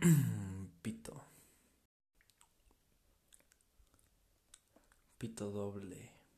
Pito. Pito doble.